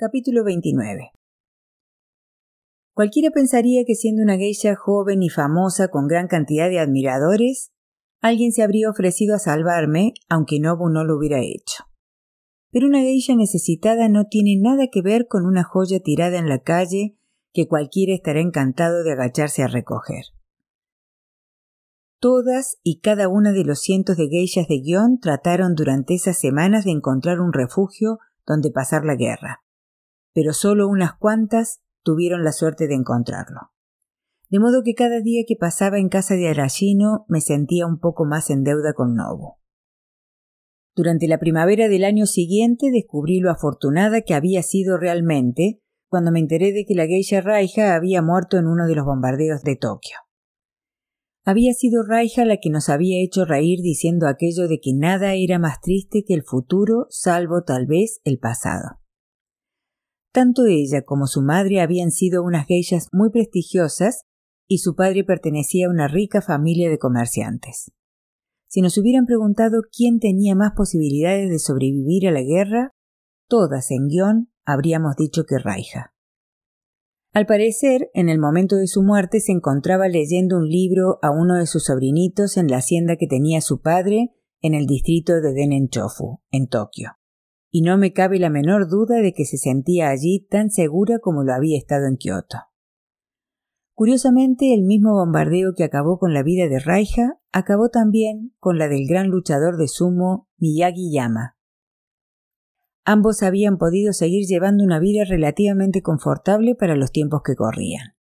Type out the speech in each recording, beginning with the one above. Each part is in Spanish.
Capítulo 29 Cualquiera pensaría que siendo una geisha joven y famosa con gran cantidad de admiradores, alguien se habría ofrecido a salvarme, aunque Nobu no lo hubiera hecho. Pero una geisha necesitada no tiene nada que ver con una joya tirada en la calle que cualquiera estará encantado de agacharse a recoger. Todas y cada una de los cientos de geishas de guion trataron durante esas semanas de encontrar un refugio donde pasar la guerra pero solo unas cuantas tuvieron la suerte de encontrarlo. De modo que cada día que pasaba en casa de Arashino me sentía un poco más en deuda con Nobu. Durante la primavera del año siguiente descubrí lo afortunada que había sido realmente cuando me enteré de que la geisha Raija había muerto en uno de los bombardeos de Tokio. Había sido Raija la que nos había hecho reír diciendo aquello de que nada era más triste que el futuro, salvo tal vez el pasado. Tanto ella como su madre habían sido unas geishas muy prestigiosas y su padre pertenecía a una rica familia de comerciantes. Si nos hubieran preguntado quién tenía más posibilidades de sobrevivir a la guerra, todas en guion habríamos dicho que Raija. Al parecer, en el momento de su muerte se encontraba leyendo un libro a uno de sus sobrinitos en la hacienda que tenía su padre en el distrito de Denenchofu, en Tokio y no me cabe la menor duda de que se sentía allí tan segura como lo había estado en Kioto. Curiosamente, el mismo bombardeo que acabó con la vida de Raija acabó también con la del gran luchador de sumo Miyagi Yama. Ambos habían podido seguir llevando una vida relativamente confortable para los tiempos que corrían.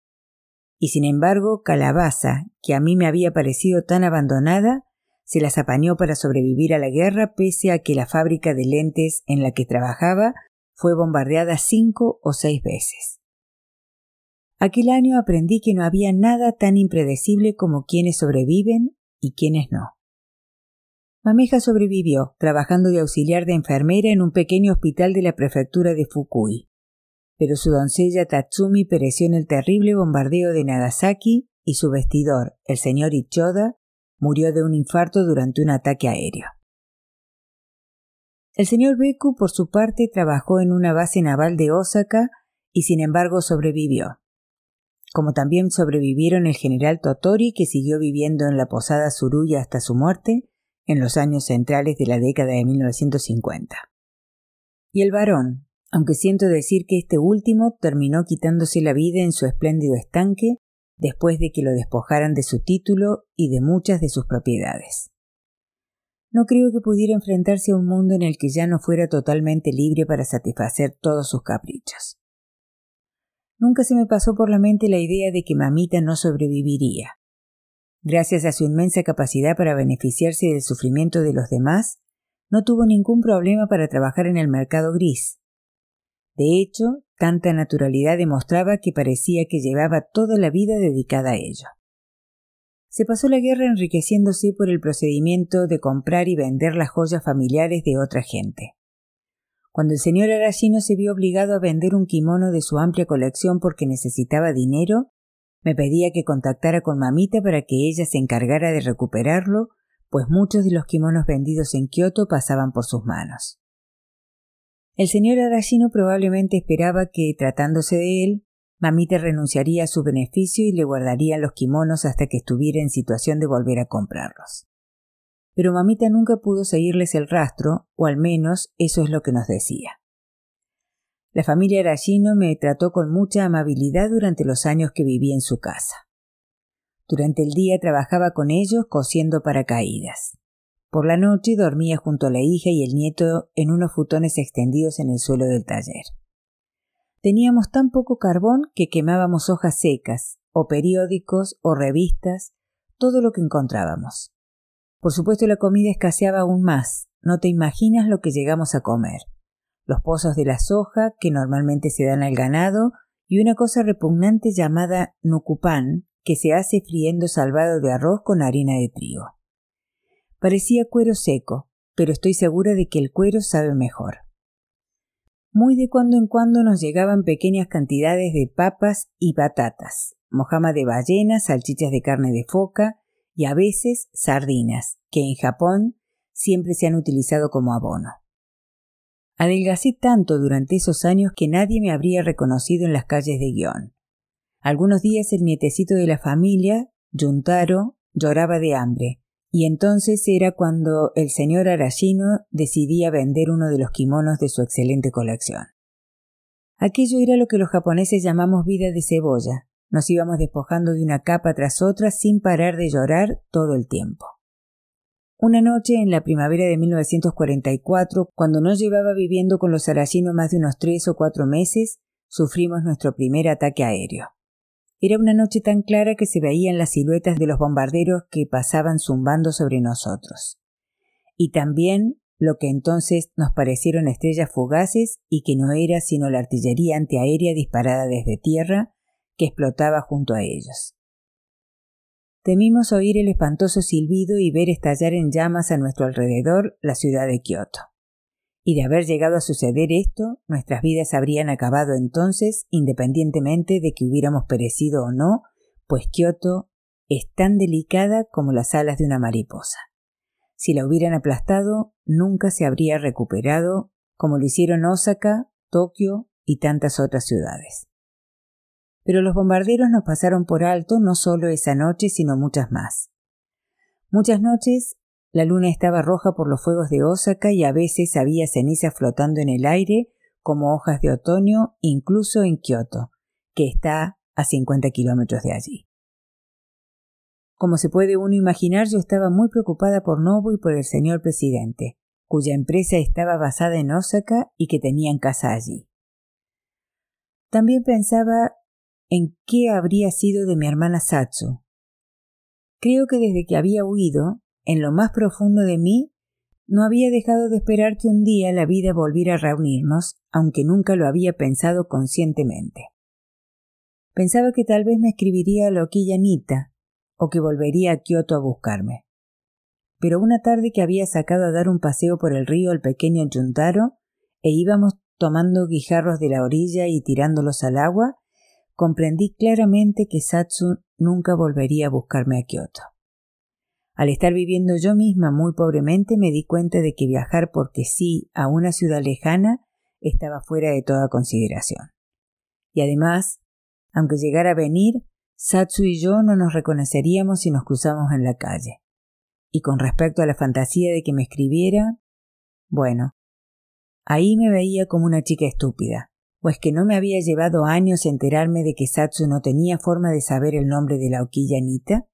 Y sin embargo, Calabaza, que a mí me había parecido tan abandonada, se las apañó para sobrevivir a la guerra pese a que la fábrica de lentes en la que trabajaba fue bombardeada cinco o seis veces. Aquel año aprendí que no había nada tan impredecible como quienes sobreviven y quienes no. Mameja sobrevivió, trabajando de auxiliar de enfermera en un pequeño hospital de la prefectura de Fukui. Pero su doncella Tatsumi pereció en el terrible bombardeo de Nagasaki y su vestidor, el señor Ichoda, murió de un infarto durante un ataque aéreo. El señor Beku, por su parte, trabajó en una base naval de Osaka y sin embargo sobrevivió. Como también sobrevivieron el general Totori, que siguió viviendo en la posada Suruya hasta su muerte en los años centrales de la década de 1950. Y el varón, aunque siento decir que este último terminó quitándose la vida en su espléndido estanque después de que lo despojaran de su título y de muchas de sus propiedades. No creo que pudiera enfrentarse a un mundo en el que ya no fuera totalmente libre para satisfacer todos sus caprichos. Nunca se me pasó por la mente la idea de que mamita no sobreviviría. Gracias a su inmensa capacidad para beneficiarse del sufrimiento de los demás, no tuvo ningún problema para trabajar en el mercado gris. De hecho, Tanta naturalidad demostraba que parecía que llevaba toda la vida dedicada a ello. Se pasó la guerra enriqueciéndose por el procedimiento de comprar y vender las joyas familiares de otra gente. Cuando el señor Arashino se vio obligado a vender un kimono de su amplia colección porque necesitaba dinero, me pedía que contactara con mamita para que ella se encargara de recuperarlo, pues muchos de los kimonos vendidos en Kioto pasaban por sus manos. El señor Arashino probablemente esperaba que, tratándose de él, Mamita renunciaría a su beneficio y le guardaría los kimonos hasta que estuviera en situación de volver a comprarlos. Pero Mamita nunca pudo seguirles el rastro, o al menos eso es lo que nos decía. La familia Arashino me trató con mucha amabilidad durante los años que viví en su casa. Durante el día trabajaba con ellos cosiendo paracaídas. Por la noche dormía junto a la hija y el nieto en unos futones extendidos en el suelo del taller. Teníamos tan poco carbón que quemábamos hojas secas, o periódicos, o revistas, todo lo que encontrábamos. Por supuesto la comida escaseaba aún más, no te imaginas lo que llegamos a comer. Los pozos de la soja, que normalmente se dan al ganado, y una cosa repugnante llamada nucupán, que se hace friendo salvado de arroz con harina de trigo. Parecía cuero seco, pero estoy segura de que el cuero sabe mejor. Muy de cuando en cuando nos llegaban pequeñas cantidades de papas y batatas, mojama de ballena, salchichas de carne de foca y a veces sardinas, que en Japón siempre se han utilizado como abono. Adelgacé tanto durante esos años que nadie me habría reconocido en las calles de Guión. Algunos días el nietecito de la familia, Yuntaro, lloraba de hambre, y entonces era cuando el señor Arashino decidía vender uno de los kimonos de su excelente colección. Aquello era lo que los japoneses llamamos vida de cebolla. Nos íbamos despojando de una capa tras otra sin parar de llorar todo el tiempo. Una noche en la primavera de 1944, cuando no llevaba viviendo con los arachinos más de unos tres o cuatro meses, sufrimos nuestro primer ataque aéreo. Era una noche tan clara que se veían las siluetas de los bombarderos que pasaban zumbando sobre nosotros. Y también lo que entonces nos parecieron estrellas fugaces y que no era sino la artillería antiaérea disparada desde tierra que explotaba junto a ellos. Temimos oír el espantoso silbido y ver estallar en llamas a nuestro alrededor la ciudad de Kioto. Y de haber llegado a suceder esto, nuestras vidas habrían acabado entonces, independientemente de que hubiéramos perecido o no, pues Kioto es tan delicada como las alas de una mariposa. Si la hubieran aplastado, nunca se habría recuperado como lo hicieron Osaka, Tokio y tantas otras ciudades. Pero los bombarderos nos pasaron por alto no solo esa noche, sino muchas más. Muchas noches la luna estaba roja por los fuegos de Osaka y a veces había ceniza flotando en el aire como hojas de otoño, incluso en Kioto, que está a 50 kilómetros de allí. Como se puede uno imaginar, yo estaba muy preocupada por Nobu y por el señor presidente, cuya empresa estaba basada en Osaka y que tenían casa allí. También pensaba en qué habría sido de mi hermana Satsu. Creo que desde que había huido, en lo más profundo de mí, no había dejado de esperar que un día la vida volviera a reunirnos, aunque nunca lo había pensado conscientemente. Pensaba que tal vez me escribiría a Loquilla Nita, o que volvería a Kioto a buscarme. Pero una tarde que había sacado a dar un paseo por el río al pequeño Yuntaro, e íbamos tomando guijarros de la orilla y tirándolos al agua, comprendí claramente que Satsu nunca volvería a buscarme a Kioto. Al estar viviendo yo misma muy pobremente me di cuenta de que viajar porque sí a una ciudad lejana estaba fuera de toda consideración. Y además, aunque llegara a venir, Satsu y yo no nos reconoceríamos si nos cruzamos en la calle. Y con respecto a la fantasía de que me escribiera, bueno, ahí me veía como una chica estúpida, pues que no me había llevado años enterarme de que Satsu no tenía forma de saber el nombre de la Oquilla Nita?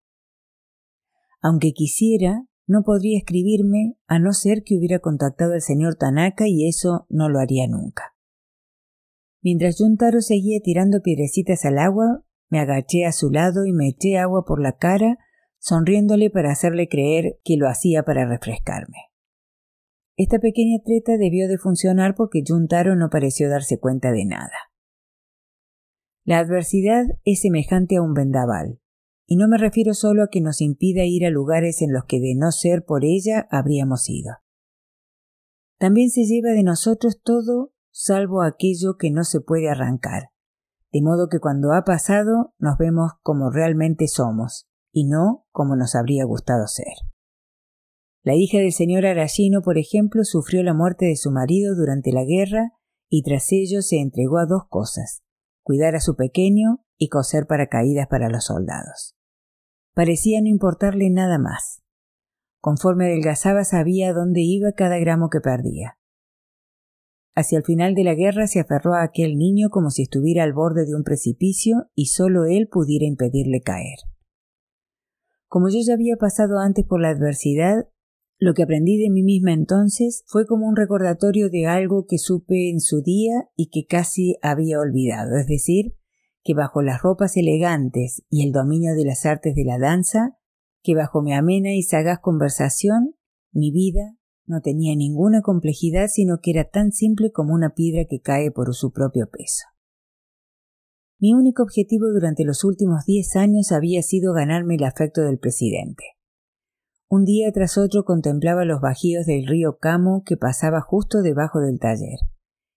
Aunque quisiera, no podría escribirme a no ser que hubiera contactado al señor Tanaka y eso no lo haría nunca. Mientras Yuntaro seguía tirando piedrecitas al agua, me agaché a su lado y me eché agua por la cara, sonriéndole para hacerle creer que lo hacía para refrescarme. Esta pequeña treta debió de funcionar porque Juntaro no pareció darse cuenta de nada. La adversidad es semejante a un vendaval, y no me refiero solo a que nos impida ir a lugares en los que de no ser por ella habríamos ido. También se lleva de nosotros todo salvo aquello que no se puede arrancar, de modo que cuando ha pasado nos vemos como realmente somos, y no como nos habría gustado ser. La hija del señor Arashino, por ejemplo, sufrió la muerte de su marido durante la guerra y tras ello se entregó a dos cosas cuidar a su pequeño y coser paracaídas para los soldados. Parecía no importarle nada más. Conforme adelgazaba sabía dónde iba cada gramo que perdía. Hacia el final de la guerra se aferró a aquel niño como si estuviera al borde de un precipicio y solo él pudiera impedirle caer. Como yo ya había pasado antes por la adversidad, lo que aprendí de mí misma entonces fue como un recordatorio de algo que supe en su día y que casi había olvidado, es decir, que bajo las ropas elegantes y el dominio de las artes de la danza, que bajo mi amena y sagaz conversación, mi vida no tenía ninguna complejidad, sino que era tan simple como una piedra que cae por su propio peso. Mi único objetivo durante los últimos diez años había sido ganarme el afecto del presidente. Un día tras otro contemplaba los bajíos del río Camo que pasaba justo debajo del taller,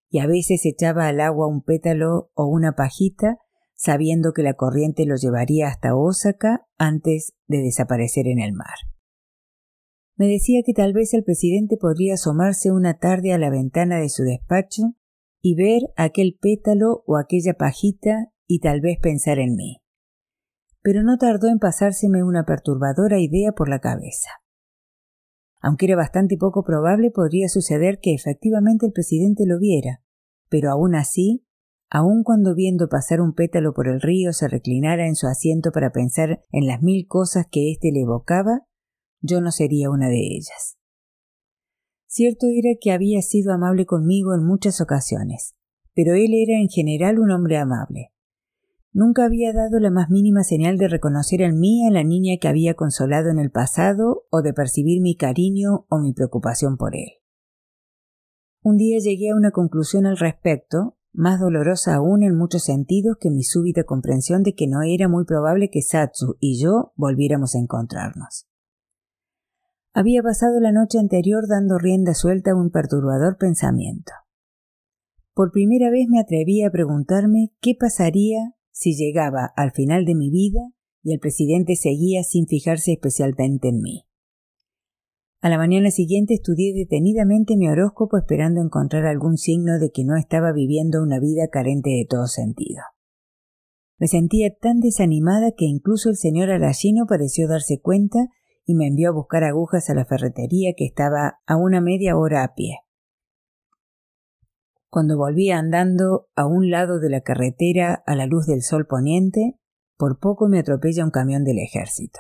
y a veces echaba al agua un pétalo o una pajita, sabiendo que la corriente lo llevaría hasta Osaka antes de desaparecer en el mar. Me decía que tal vez el presidente podría asomarse una tarde a la ventana de su despacho y ver aquel pétalo o aquella pajita y tal vez pensar en mí. Pero no tardó en pasárseme una perturbadora idea por la cabeza. Aunque era bastante poco probable, podría suceder que efectivamente el presidente lo viera, pero aún así, aun cuando viendo pasar un pétalo por el río se reclinara en su asiento para pensar en las mil cosas que éste le evocaba, yo no sería una de ellas. Cierto era que había sido amable conmigo en muchas ocasiones, pero él era en general un hombre amable. Nunca había dado la más mínima señal de reconocer en mí a la niña que había consolado en el pasado o de percibir mi cariño o mi preocupación por él. Un día llegué a una conclusión al respecto, más dolorosa aún en muchos sentidos que mi súbita comprensión de que no era muy probable que Satsu y yo volviéramos a encontrarnos. Había pasado la noche anterior dando rienda suelta a un perturbador pensamiento. Por primera vez me atreví a preguntarme qué pasaría si llegaba al final de mi vida y el presidente seguía sin fijarse especialmente en mí. A la mañana siguiente estudié detenidamente mi horóscopo esperando encontrar algún signo de que no estaba viviendo una vida carente de todo sentido. Me sentía tan desanimada que incluso el señor Arashino pareció darse cuenta y me envió a buscar agujas a la ferretería que estaba a una media hora a pie. Cuando volvía andando a un lado de la carretera a la luz del sol poniente, por poco me atropella un camión del ejército.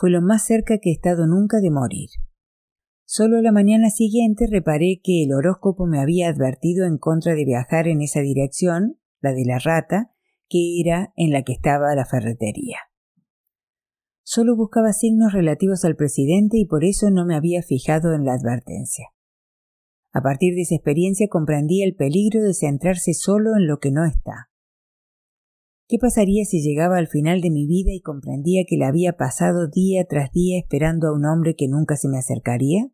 Fue lo más cerca que he estado nunca de morir. Solo la mañana siguiente reparé que el horóscopo me había advertido en contra de viajar en esa dirección, la de la rata, que era en la que estaba la ferretería. Solo buscaba signos relativos al presidente y por eso no me había fijado en la advertencia. A partir de esa experiencia comprendí el peligro de centrarse solo en lo que no está. ¿Qué pasaría si llegaba al final de mi vida y comprendía que la había pasado día tras día esperando a un hombre que nunca se me acercaría?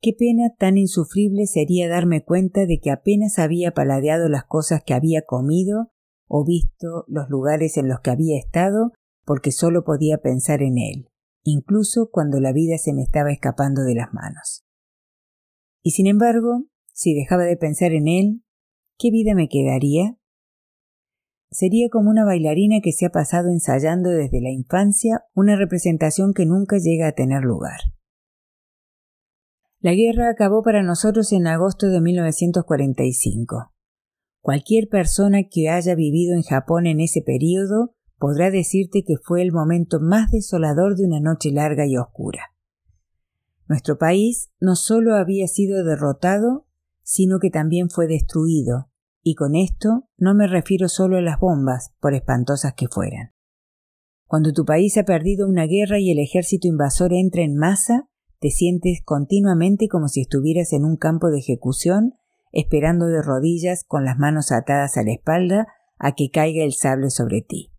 Qué pena tan insufrible sería darme cuenta de que apenas había paladeado las cosas que había comido o visto los lugares en los que había estado porque solo podía pensar en él, incluso cuando la vida se me estaba escapando de las manos. Y sin embargo, si dejaba de pensar en él, ¿qué vida me quedaría? Sería como una bailarina que se ha pasado ensayando desde la infancia una representación que nunca llega a tener lugar. La guerra acabó para nosotros en agosto de 1945. Cualquier persona que haya vivido en Japón en ese período podrá decirte que fue el momento más desolador de una noche larga y oscura. Nuestro país no solo había sido derrotado, sino que también fue destruido, y con esto no me refiero solo a las bombas, por espantosas que fueran. Cuando tu país ha perdido una guerra y el ejército invasor entra en masa, te sientes continuamente como si estuvieras en un campo de ejecución, esperando de rodillas con las manos atadas a la espalda a que caiga el sable sobre ti.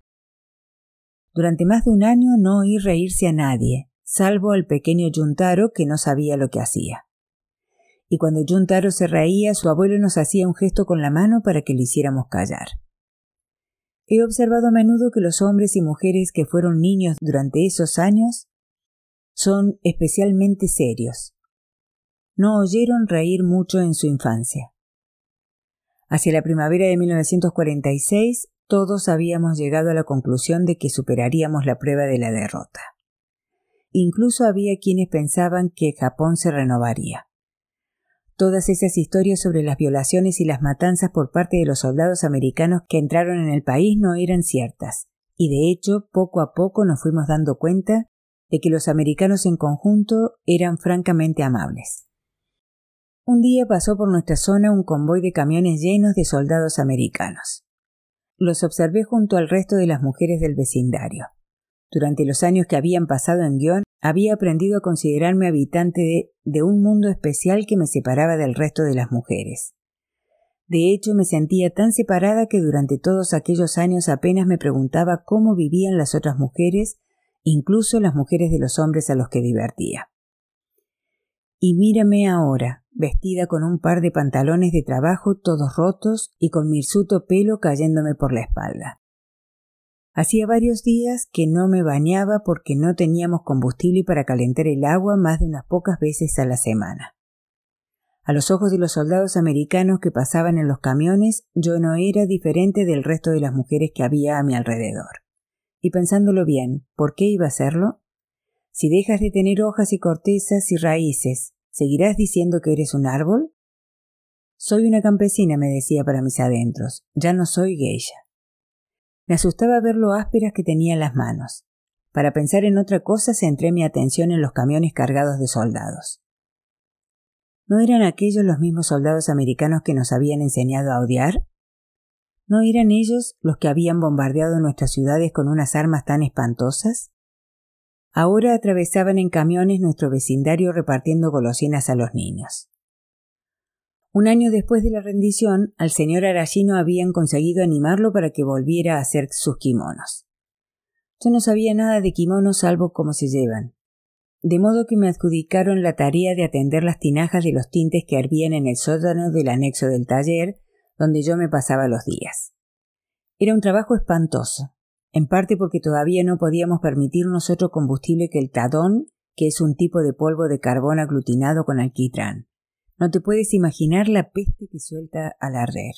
Durante más de un año no oí reírse a nadie, salvo al pequeño Yuntaro que no sabía lo que hacía. Y cuando Yuntaro se reía, su abuelo nos hacía un gesto con la mano para que le hiciéramos callar. He observado a menudo que los hombres y mujeres que fueron niños durante esos años son especialmente serios. No oyeron reír mucho en su infancia. Hacia la primavera de 1946, todos habíamos llegado a la conclusión de que superaríamos la prueba de la derrota. Incluso había quienes pensaban que Japón se renovaría. Todas esas historias sobre las violaciones y las matanzas por parte de los soldados americanos que entraron en el país no eran ciertas, y de hecho poco a poco nos fuimos dando cuenta de que los americanos en conjunto eran francamente amables. Un día pasó por nuestra zona un convoy de camiones llenos de soldados americanos. Los observé junto al resto de las mujeres del vecindario. Durante los años que habían pasado en Guión, había aprendido a considerarme habitante de, un mundo especial que me separaba del resto de las mujeres. De hecho, me sentía tan separada que durante todos aquellos años apenas me preguntaba cómo vivían las otras mujeres, incluso las mujeres de los hombres a los que divertía. Y mírame ahora, vestida con un par de pantalones de trabajo todos rotos y con mi hirsuto pelo cayéndome por la espalda. Hacía varios días que no me bañaba porque no teníamos combustible para calentar el agua más de unas pocas veces a la semana. A los ojos de los soldados americanos que pasaban en los camiones, yo no era diferente del resto de las mujeres que había a mi alrededor. Y pensándolo bien, ¿por qué iba a hacerlo? Si dejas de tener hojas y cortezas y raíces, ¿seguirás diciendo que eres un árbol? Soy una campesina, me decía para mis adentros, ya no soy geisha. Me asustaba ver lo ásperas que tenía las manos. Para pensar en otra cosa centré mi atención en los camiones cargados de soldados. ¿No eran aquellos los mismos soldados americanos que nos habían enseñado a odiar? ¿No eran ellos los que habían bombardeado nuestras ciudades con unas armas tan espantosas? Ahora atravesaban en camiones nuestro vecindario repartiendo golosinas a los niños. Un año después de la rendición, al señor Arashino habían conseguido animarlo para que volviera a hacer sus kimonos. Yo no sabía nada de kimonos salvo cómo se llevan, de modo que me adjudicaron la tarea de atender las tinajas de los tintes que hervían en el sótano del anexo del taller, donde yo me pasaba los días. Era un trabajo espantoso, en parte porque todavía no podíamos permitirnos otro combustible que el tadón, que es un tipo de polvo de carbón aglutinado con alquitrán. No te puedes imaginar la peste que suelta al arder.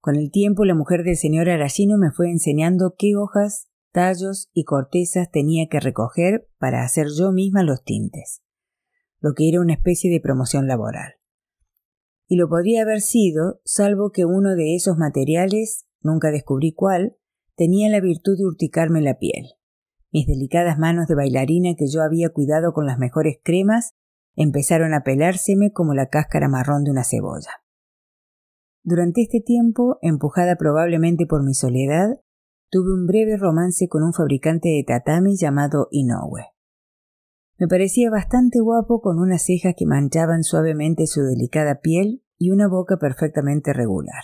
Con el tiempo la mujer del señor Arashino me fue enseñando qué hojas tallos y cortezas tenía que recoger para hacer yo misma los tintes, lo que era una especie de promoción laboral. Y lo podría haber sido, salvo que uno de esos materiales, nunca descubrí cuál, tenía la virtud de urticarme la piel. Mis delicadas manos de bailarina que yo había cuidado con las mejores cremas empezaron a pelárseme como la cáscara marrón de una cebolla. Durante este tiempo, empujada probablemente por mi soledad, tuve un breve romance con un fabricante de tatami llamado Inoue. Me parecía bastante guapo con unas cejas que manchaban suavemente su delicada piel y una boca perfectamente regular.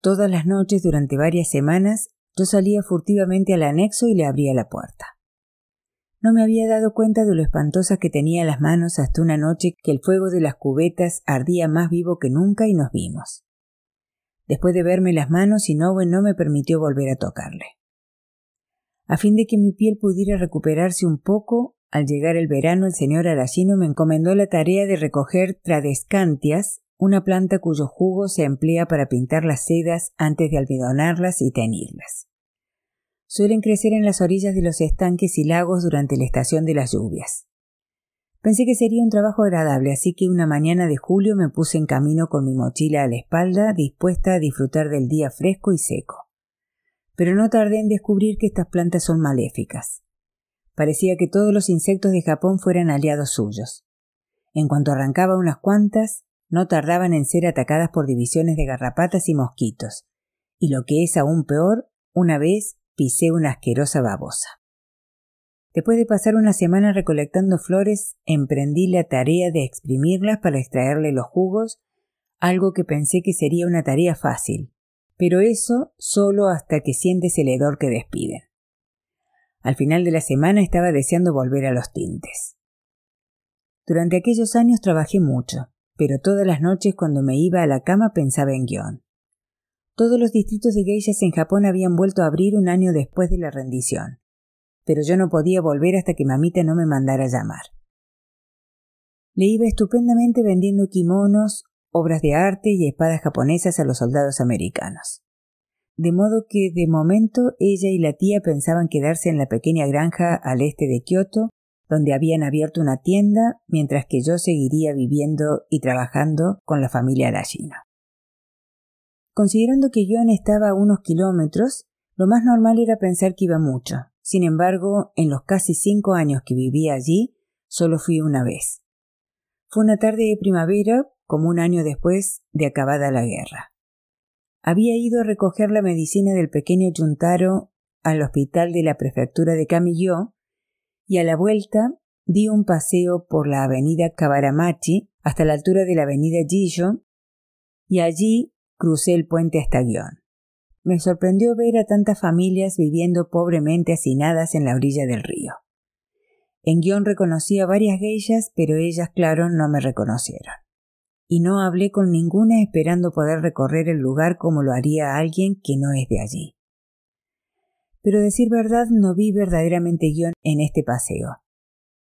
Todas las noches durante varias semanas yo salía furtivamente al anexo y le abría la puerta. No me había dado cuenta de lo espantosas que tenía las manos hasta una noche que el fuego de las cubetas ardía más vivo que nunca y nos vimos. Después de verme las manos, Inoue no me permitió volver a tocarle. A fin de que mi piel pudiera recuperarse un poco, al llegar el verano el señor Arashino me encomendó la tarea de recoger tradescantias, una planta cuyo jugo se emplea para pintar las sedas antes de almidonarlas y teñirlas. Suelen crecer en las orillas de los estanques y lagos durante la estación de las lluvias. Pensé que sería un trabajo agradable, así que una mañana de julio me puse en camino con mi mochila a la espalda, dispuesta a disfrutar del día fresco y seco. Pero no tardé en descubrir que estas plantas son maléficas. Parecía que todos los insectos de Japón fueran aliados suyos. En cuanto arrancaba unas cuantas, no tardaban en ser atacadas por divisiones de garrapatas y mosquitos, y lo que es aún peor, una vez pisé una asquerosa babosa. Después de pasar una semana recolectando flores, emprendí la tarea de exprimirlas para extraerle los jugos, algo que pensé que sería una tarea fácil, pero eso solo hasta que sientes el hedor que despiden. Al final de la semana estaba deseando volver a los tintes. Durante aquellos años trabajé mucho, pero todas las noches cuando me iba a la cama pensaba en guion. Todos los distritos de geishas en Japón habían vuelto a abrir un año después de la rendición pero yo no podía volver hasta que mamita no me mandara llamar. Le iba estupendamente vendiendo kimonos, obras de arte y espadas japonesas a los soldados americanos. De modo que de momento ella y la tía pensaban quedarse en la pequeña granja al este de Kioto, donde habían abierto una tienda, mientras que yo seguiría viviendo y trabajando con la familia Arashino. Considerando que Gion estaba a unos kilómetros, lo más normal era pensar que iba mucho, sin embargo, en los casi cinco años que viví allí, solo fui una vez. Fue una tarde de primavera, como un año después de acabada la guerra. Había ido a recoger la medicina del pequeño Juntaro al hospital de la prefectura de Kamiyo y a la vuelta di un paseo por la avenida Kabaramachi hasta la altura de la avenida Jiyo y allí crucé el puente hasta Guión. Me sorprendió ver a tantas familias viviendo pobremente hacinadas en la orilla del río. En guion reconocí a varias geishas, pero ellas, claro, no me reconocieron. Y no hablé con ninguna esperando poder recorrer el lugar como lo haría alguien que no es de allí. Pero decir verdad no vi verdaderamente guion en este paseo.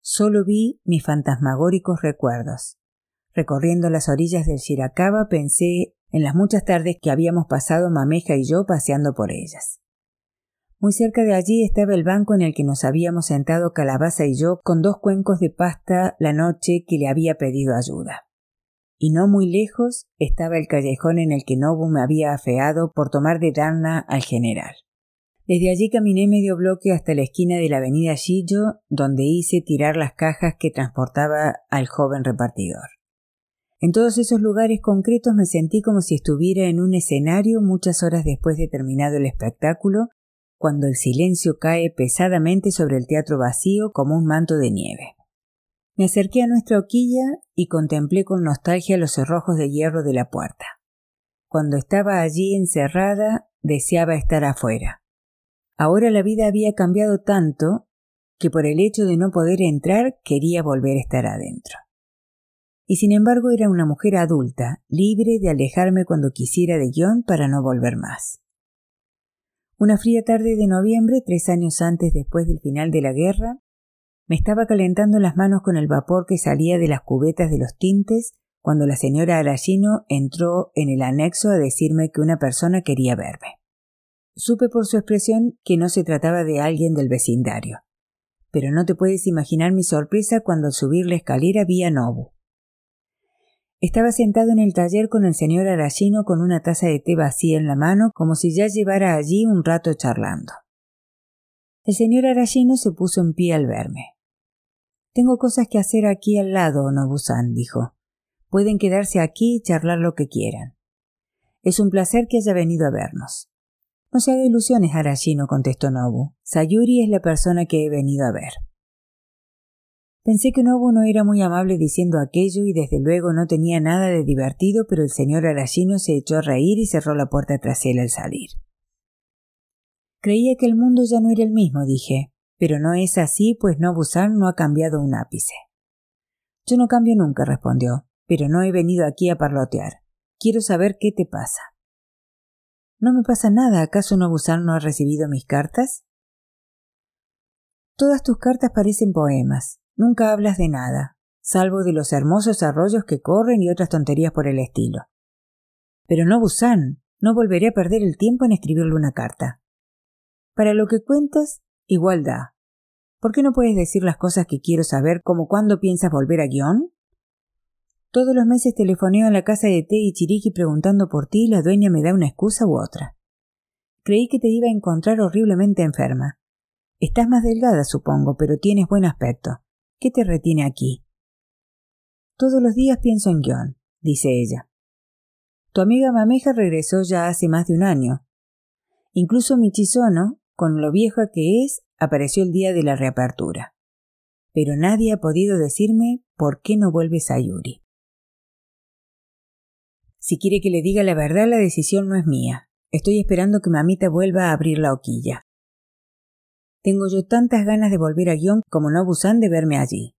Solo vi mis fantasmagóricos recuerdos. Recorriendo las orillas del Shirakawa pensé en las muchas tardes que habíamos pasado Mameja y yo paseando por ellas. Muy cerca de allí estaba el banco en el que nos habíamos sentado Calabaza y yo con dos cuencos de pasta la noche que le había pedido ayuda. Y no muy lejos estaba el callejón en el que Nobu me había afeado por tomar de Dana al general. Desde allí caminé medio bloque hasta la esquina de la avenida Shillo, donde hice tirar las cajas que transportaba al joven repartidor. En todos esos lugares concretos me sentí como si estuviera en un escenario muchas horas después de terminado el espectáculo cuando el silencio cae pesadamente sobre el teatro vacío como un manto de nieve. Me acerqué a nuestra hoquilla y contemplé con nostalgia los cerrojos de hierro de la puerta. Cuando estaba allí encerrada, deseaba estar afuera. Ahora la vida había cambiado tanto que por el hecho de no poder entrar quería volver a estar adentro. Y sin embargo era una mujer adulta, libre de alejarme cuando quisiera de guion para no volver más. Una fría tarde de noviembre, tres años antes después del final de la guerra, me estaba calentando las manos con el vapor que salía de las cubetas de los tintes cuando la señora Arashino entró en el anexo a decirme que una persona quería verme. Supe por su expresión que no se trataba de alguien del vecindario. Pero no te puedes imaginar mi sorpresa cuando al subir la escalera vi a Nobu. Estaba sentado en el taller con el señor Arashino con una taza de té vacía en la mano, como si ya llevara allí un rato charlando. El señor Arashino se puso en pie al verme. Tengo cosas que hacer aquí al lado, Nobusan, dijo. Pueden quedarse aquí y charlar lo que quieran. Es un placer que haya venido a vernos. No se haga ilusiones, Arashino, contestó Nobu. Sayuri es la persona que he venido a ver. Pensé que Nobu no era muy amable diciendo aquello y desde luego no tenía nada de divertido, pero el señor Arashino se echó a reír y cerró la puerta tras él al salir. Creía que el mundo ya no era el mismo, dije, pero no es así, pues Nobu-san no ha cambiado un ápice. Yo no cambio nunca, respondió, pero no he venido aquí a parlotear. Quiero saber qué te pasa. No me pasa nada, ¿acaso Nobu-san no ha recibido mis cartas? Todas tus cartas parecen poemas. Nunca hablas de nada, salvo de los hermosos arroyos que corren y otras tonterías por el estilo. Pero no, Busan, no volveré a perder el tiempo en escribirle una carta. Para lo que cuentas, igual da. ¿Por qué no puedes decir las cosas que quiero saber, como cuándo piensas volver a guion? Todos los meses telefoneo a la casa de té y Chiriqui preguntando por ti y la dueña me da una excusa u otra. Creí que te iba a encontrar horriblemente enferma. Estás más delgada, supongo, pero tienes buen aspecto. ¿Qué te retiene aquí? Todos los días pienso en guion, dice ella. Tu amiga Mameja regresó ya hace más de un año. Incluso Michizono, con lo vieja que es, apareció el día de la reapertura. Pero nadie ha podido decirme por qué no vuelves a Yuri. Si quiere que le diga la verdad, la decisión no es mía. Estoy esperando que mamita vuelva a abrir la hoquilla. Tengo yo tantas ganas de volver a guion como no Busan de verme allí.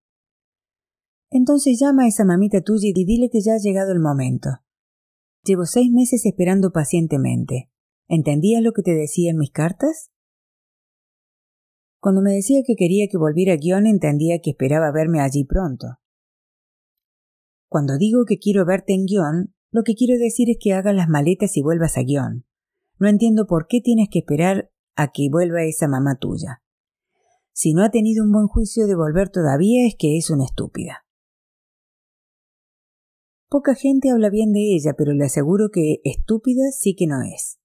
Entonces llama a esa mamita tuya y dile que ya ha llegado el momento. Llevo seis meses esperando pacientemente. ¿Entendías lo que te decía en mis cartas? Cuando me decía que quería que volviera a guion entendía que esperaba verme allí pronto. Cuando digo que quiero verte en guion, lo que quiero decir es que hagas las maletas y vuelvas a guion. No entiendo por qué tienes que esperar a que vuelva esa mamá tuya. Si no ha tenido un buen juicio de volver todavía es que es una estúpida. Poca gente habla bien de ella, pero le aseguro que estúpida sí que no es.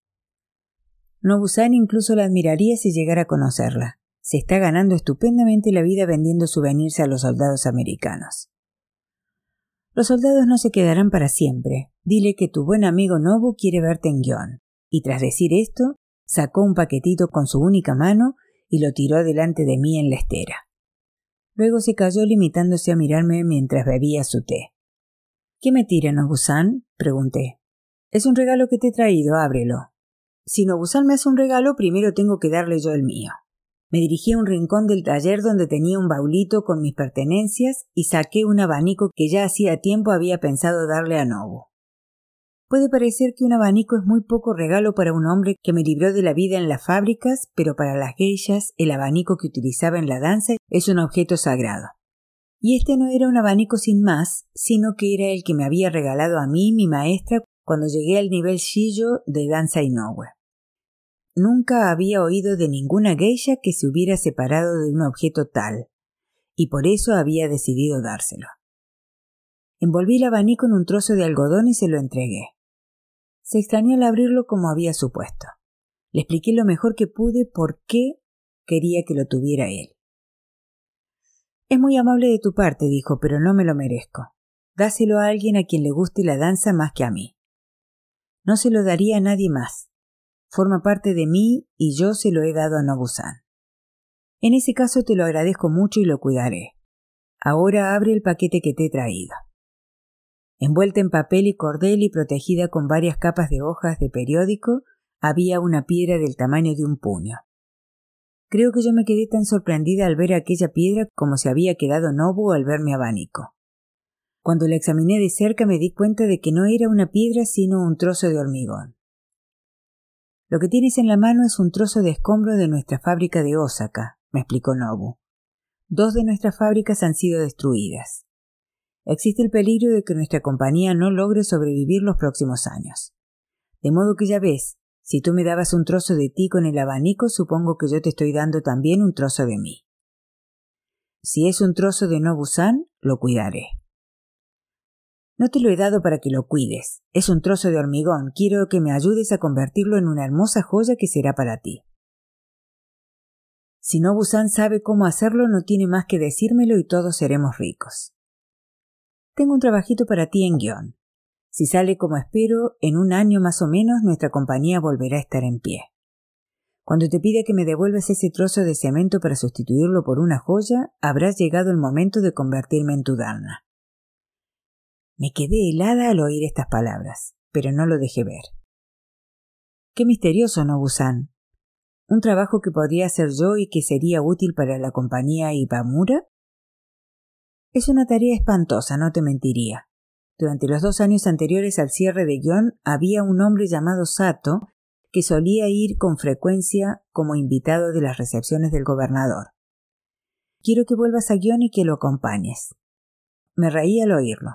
Nobusan incluso la admiraría si llegara a conocerla. Se está ganando estupendamente la vida vendiendo souvenirs a los soldados americanos. Los soldados no se quedarán para siempre. Dile que tu buen amigo Nobu quiere verte en guion. Y tras decir esto, sacó un paquetito con su única mano y lo tiró delante de mí en la estera. Luego se cayó limitándose a mirarme mientras bebía su té. ¿Qué me tira, Nobusan? pregunté. Es un regalo que te he traído, ábrelo. Si Nobusan me hace un regalo, primero tengo que darle yo el mío. Me dirigí a un rincón del taller donde tenía un baulito con mis pertenencias y saqué un abanico que ya hacía tiempo había pensado darle a Nobu. Puede parecer que un abanico es muy poco regalo para un hombre que me libró de la vida en las fábricas, pero para las geishas el abanico que utilizaba en la danza es un objeto sagrado. Y este no era un abanico sin más, sino que era el que me había regalado a mí mi maestra cuando llegué al nivel Shijo de danza Inoue. Nunca había oído de ninguna geisha que se hubiera separado de un objeto tal, y por eso había decidido dárselo. Envolví el abanico en un trozo de algodón y se lo entregué. Se extrañó al abrirlo como había supuesto. Le expliqué lo mejor que pude por qué quería que lo tuviera él. Es muy amable de tu parte, dijo, pero no me lo merezco. Dáselo a alguien a quien le guste la danza más que a mí. No se lo daría a nadie más. Forma parte de mí y yo se lo he dado a Nobusan. En ese caso te lo agradezco mucho y lo cuidaré. Ahora abre el paquete que te he traído. Envuelta en papel y cordel y protegida con varias capas de hojas de periódico, había una piedra del tamaño de un puño. Creo que yo me quedé tan sorprendida al ver aquella piedra como se había quedado Nobu al ver mi abanico. Cuando la examiné de cerca me di cuenta de que no era una piedra sino un trozo de hormigón. Lo que tienes en la mano es un trozo de escombro de nuestra fábrica de Osaka, me explicó Nobu. Dos de nuestras fábricas han sido destruidas existe el peligro de que nuestra compañía no logre sobrevivir los próximos años. De modo que ya ves, si tú me dabas un trozo de ti con el abanico, supongo que yo te estoy dando también un trozo de mí. Si es un trozo de Nobusan, lo cuidaré. No te lo he dado para que lo cuides. Es un trozo de hormigón. Quiero que me ayudes a convertirlo en una hermosa joya que será para ti. Si Nobusan sabe cómo hacerlo, no tiene más que decírmelo y todos seremos ricos. Tengo un trabajito para ti en guion. Si sale como espero, en un año más o menos nuestra compañía volverá a estar en pie. Cuando te pida que me devuelvas ese trozo de cemento para sustituirlo por una joya, habrás llegado el momento de convertirme en tu dana. Me quedé helada al oír estas palabras, pero no lo dejé ver. Qué misterioso, Nobusan. ¿Un trabajo que podría hacer yo y que sería útil para la compañía Ibamura? Es una tarea espantosa, no te mentiría. Durante los dos años anteriores al cierre de guion había un hombre llamado Sato que solía ir con frecuencia como invitado de las recepciones del gobernador. Quiero que vuelvas a guion y que lo acompañes. Me reí al oírlo.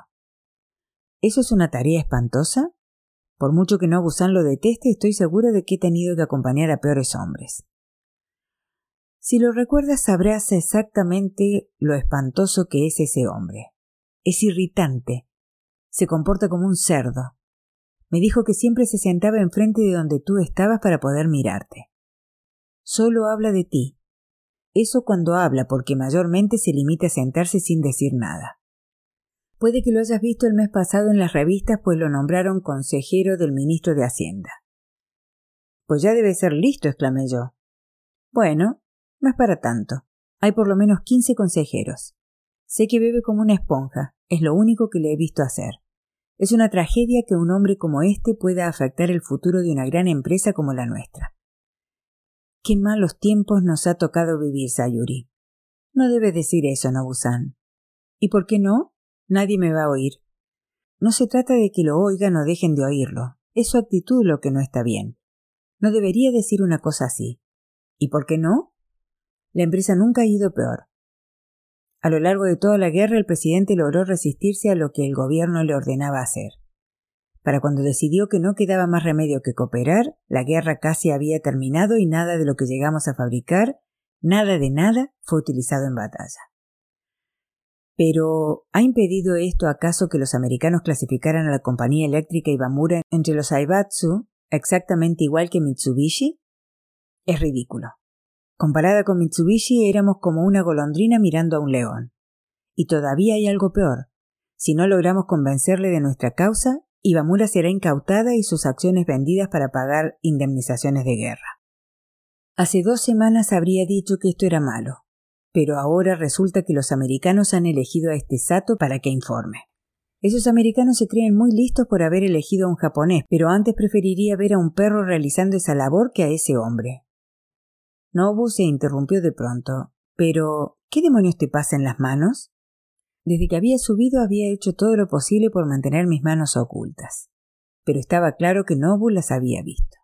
¿Eso es una tarea espantosa? Por mucho que no Busan lo deteste, estoy segura de que he tenido que acompañar a peores hombres. Si lo recuerdas sabrás exactamente lo espantoso que es ese hombre. Es irritante. Se comporta como un cerdo. Me dijo que siempre se sentaba enfrente de donde tú estabas para poder mirarte. Solo habla de ti. Eso cuando habla, porque mayormente se limita a sentarse sin decir nada. Puede que lo hayas visto el mes pasado en las revistas, pues lo nombraron consejero del ministro de Hacienda. Pues ya debe ser listo, exclamé yo. Bueno, no es para tanto. Hay por lo menos quince consejeros. Sé que bebe como una esponja, es lo único que le he visto hacer. Es una tragedia que un hombre como este pueda afectar el futuro de una gran empresa como la nuestra. Qué malos tiempos nos ha tocado vivir, Sayuri. No debe decir eso, Nobusan. ¿Y por qué no? Nadie me va a oír. No se trata de que lo oigan o dejen de oírlo. Es su actitud lo que no está bien. No debería decir una cosa así. ¿Y por qué no? La empresa nunca ha ido peor. A lo largo de toda la guerra el presidente logró resistirse a lo que el gobierno le ordenaba hacer. Para cuando decidió que no quedaba más remedio que cooperar, la guerra casi había terminado y nada de lo que llegamos a fabricar, nada de nada, fue utilizado en batalla. Pero, ¿ha impedido esto acaso que los americanos clasificaran a la compañía eléctrica Ibamura entre los Aibatsu exactamente igual que Mitsubishi? Es ridículo. Comparada con Mitsubishi éramos como una golondrina mirando a un león. Y todavía hay algo peor. Si no logramos convencerle de nuestra causa, Ibamura será incautada y sus acciones vendidas para pagar indemnizaciones de guerra. Hace dos semanas habría dicho que esto era malo, pero ahora resulta que los americanos han elegido a este Sato para que informe. Esos americanos se creen muy listos por haber elegido a un japonés, pero antes preferiría ver a un perro realizando esa labor que a ese hombre. Nobu se interrumpió de pronto. Pero, ¿qué demonios te pasa en las manos? Desde que había subido había hecho todo lo posible por mantener mis manos ocultas. pero estaba claro que Nobu las había visto.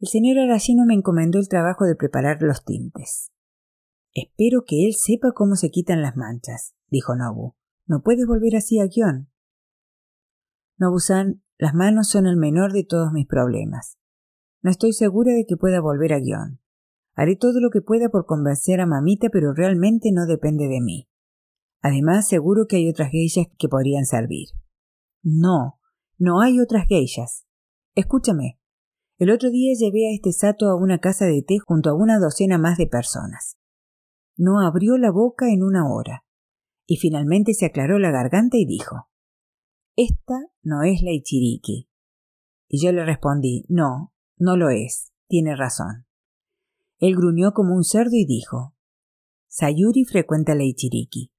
El señor Arashino me encomendó el trabajo de preparar los tintes. Espero que él sepa cómo se quitan las manchas, dijo Nobu. No puedes volver así a Gion. Nobu-san, las manos son el menor de todos mis problemas. No estoy segura de que pueda volver a Gion. Haré todo lo que pueda por convencer a mamita, pero realmente no depende de mí. Además, seguro que hay otras geishas que podrían servir. No, no hay otras geishas. Escúchame. El otro día llevé a este sato a una casa de té junto a una docena más de personas. No abrió la boca en una hora, y finalmente se aclaró la garganta y dijo Esta no es la Ichiriki. Y yo le respondí No, no lo es. Tiene razón. Él gruñó como un cerdo y dijo Sayuri frecuenta la Ichiriki.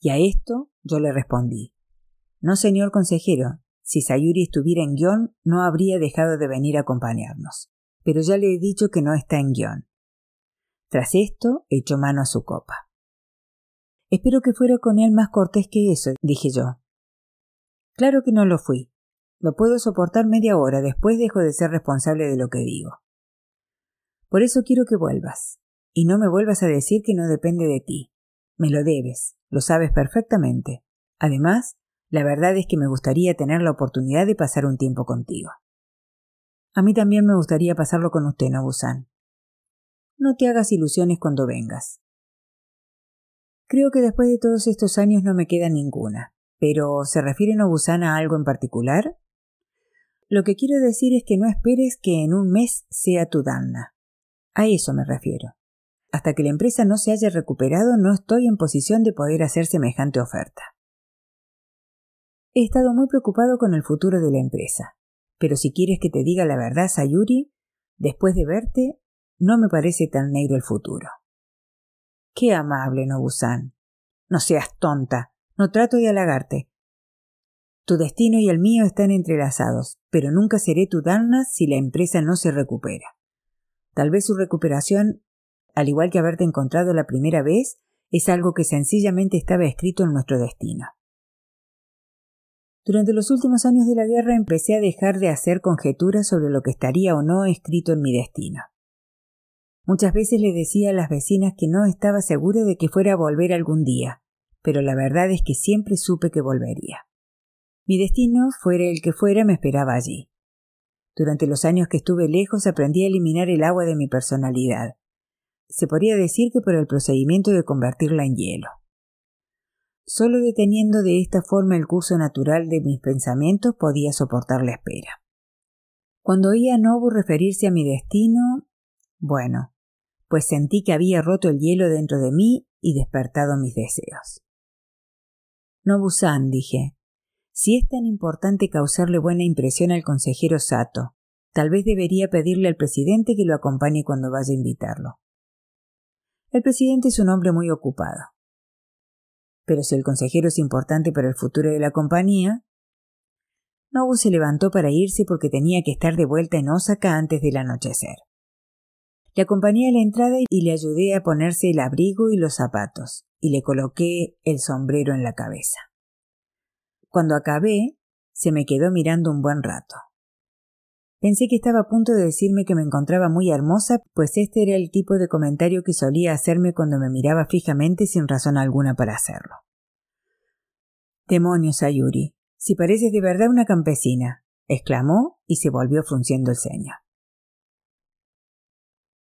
Y a esto yo le respondí No, señor consejero, si Sayuri estuviera en guion, no habría dejado de venir a acompañarnos. Pero ya le he dicho que no está en guion. Tras esto, echó mano a su copa. Espero que fuera con él más cortés que eso, dije yo. Claro que no lo fui. Lo puedo soportar media hora, después dejo de ser responsable de lo que digo. Por eso quiero que vuelvas. Y no me vuelvas a decir que no depende de ti. Me lo debes, lo sabes perfectamente. Además, la verdad es que me gustaría tener la oportunidad de pasar un tiempo contigo. A mí también me gustaría pasarlo con usted, Nobusan. No te hagas ilusiones cuando vengas. Creo que después de todos estos años no me queda ninguna. Pero, ¿se refiere Nobusan a algo en particular? Lo que quiero decir es que no esperes que en un mes sea tu Danna. A eso me refiero. Hasta que la empresa no se haya recuperado, no estoy en posición de poder hacer semejante oferta. He estado muy preocupado con el futuro de la empresa. Pero si quieres que te diga la verdad, Sayuri, después de verte, no me parece tan negro el futuro. Qué amable, Nobusan. No seas tonta. No trato de halagarte. Tu destino y el mío están entrelazados, pero nunca seré tu Danna si la empresa no se recupera. Tal vez su recuperación, al igual que haberte encontrado la primera vez, es algo que sencillamente estaba escrito en nuestro destino. Durante los últimos años de la guerra empecé a dejar de hacer conjeturas sobre lo que estaría o no escrito en mi destino. Muchas veces le decía a las vecinas que no estaba segura de que fuera a volver algún día, pero la verdad es que siempre supe que volvería. Mi destino, fuera el que fuera, me esperaba allí. Durante los años que estuve lejos aprendí a eliminar el agua de mi personalidad. Se podría decir que por el procedimiento de convertirla en hielo. Solo deteniendo de esta forma el curso natural de mis pensamientos podía soportar la espera. Cuando oí a Nobu referirse a mi destino, bueno, pues sentí que había roto el hielo dentro de mí y despertado mis deseos. Nobu-san, dije, si es tan importante causarle buena impresión al consejero Sato, tal vez debería pedirle al presidente que lo acompañe cuando vaya a invitarlo. El presidente es un hombre muy ocupado. Pero si el consejero es importante para el futuro de la compañía. Nobu se levantó para irse porque tenía que estar de vuelta en Osaka antes del anochecer. Le acompañé a la entrada y le ayudé a ponerse el abrigo y los zapatos, y le coloqué el sombrero en la cabeza. Cuando acabé, se me quedó mirando un buen rato. Pensé que estaba a punto de decirme que me encontraba muy hermosa, pues este era el tipo de comentario que solía hacerme cuando me miraba fijamente sin razón alguna para hacerlo. Demonios, Ayuri, si pareces de verdad una campesina, exclamó y se volvió frunciendo el ceño.